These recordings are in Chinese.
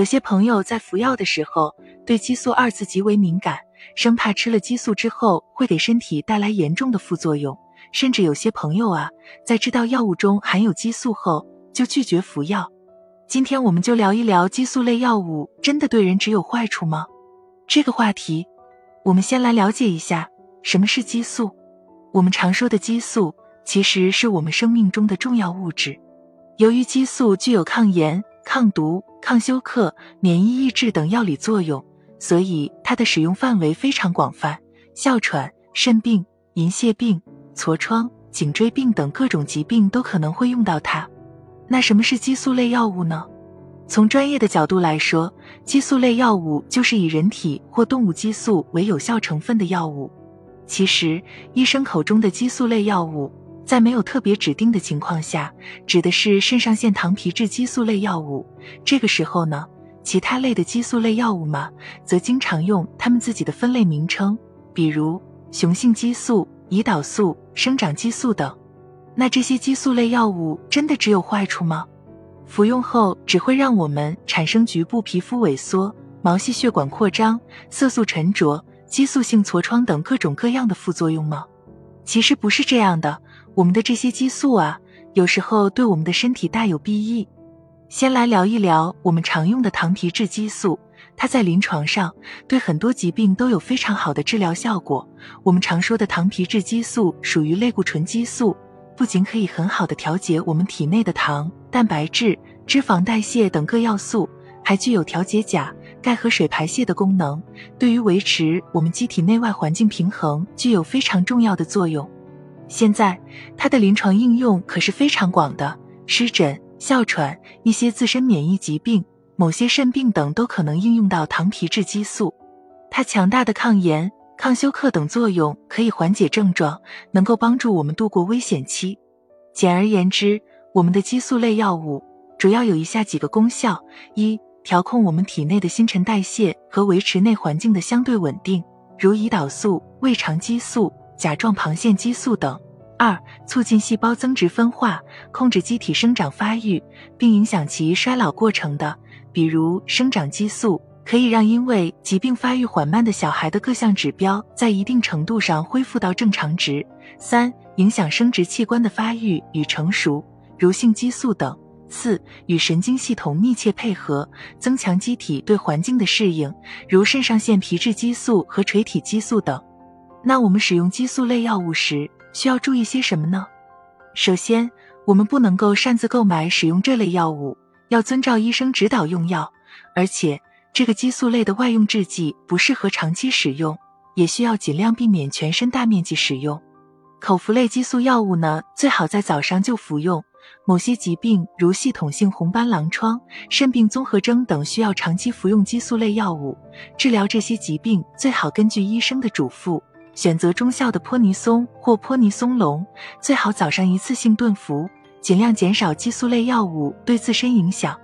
有些朋友在服药的时候，对激素二字极为敏感，生怕吃了激素之后会给身体带来严重的副作用。甚至有些朋友啊，在知道药物中含有激素后，就拒绝服药。今天我们就聊一聊激素类药物真的对人只有坏处吗？这个话题，我们先来了解一下什么是激素。我们常说的激素，其实是我们生命中的重要物质。由于激素具有抗炎、抗毒、抗休克、免疫抑制等药理作用，所以它的使用范围非常广泛，哮喘、肾病、银屑病。痤疮、颈椎病等各种疾病都可能会用到它。那什么是激素类药物呢？从专业的角度来说，激素类药物就是以人体或动物激素为有效成分的药物。其实，医生口中的激素类药物，在没有特别指定的情况下，指的是肾上腺糖皮质激素类药物。这个时候呢，其他类的激素类药物嘛，则经常用它们自己的分类名称，比如雄性激素。胰岛素、生长激素等，那这些激素类药物真的只有坏处吗？服用后只会让我们产生局部皮肤萎缩、毛细血管扩张、色素沉着、激素性痤疮等各种各样的副作用吗？其实不是这样的，我们的这些激素啊，有时候对我们的身体大有裨益。先来聊一聊我们常用的糖皮质激素。它在临床上对很多疾病都有非常好的治疗效果。我们常说的糖皮质激素属于类固醇激素，不仅可以很好的调节我们体内的糖、蛋白质、脂肪代谢等各要素，还具有调节钾、钙和水排泄的功能，对于维持我们机体内外环境平衡具有非常重要的作用。现在它的临床应用可是非常广的，湿疹、哮喘、一些自身免疫疾病。某些肾病等都可能应用到糖皮质激素，它强大的抗炎、抗休克等作用可以缓解症状，能够帮助我们度过危险期。简而言之，我们的激素类药物主要有以下几个功效：一、调控我们体内的新陈代谢和维持内环境的相对稳定，如胰岛素、胃肠激素、甲状旁腺激素等；二、促进细胞增殖分化，控制机体生长发育，并影响其衰老过程的。比如生长激素可以让因为疾病发育缓慢的小孩的各项指标在一定程度上恢复到正常值。三、影响生殖器官的发育与成熟，如性激素等。四、与神经系统密切配合，增强机体对环境的适应，如肾上腺皮质激素和垂体激素等。那我们使用激素类药物时需要注意些什么呢？首先，我们不能够擅自购买使用这类药物。要遵照医生指导用药，而且这个激素类的外用制剂不适合长期使用，也需要尽量避免全身大面积使用。口服类激素药物呢，最好在早上就服用。某些疾病如系统性红斑狼疮、肾病综合征等，需要长期服用激素类药物。治疗这些疾病，最好根据医生的嘱咐，选择中效的泼尼松或泼尼松龙，最好早上一次性顿服。尽量减少激素类药物对自身影响。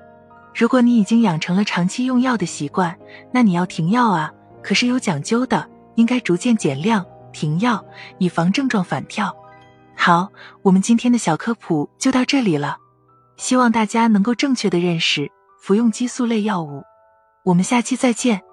如果你已经养成了长期用药的习惯，那你要停药啊，可是有讲究的，应该逐渐减量停药，以防症状反跳。好，我们今天的小科普就到这里了，希望大家能够正确的认识服用激素类药物。我们下期再见。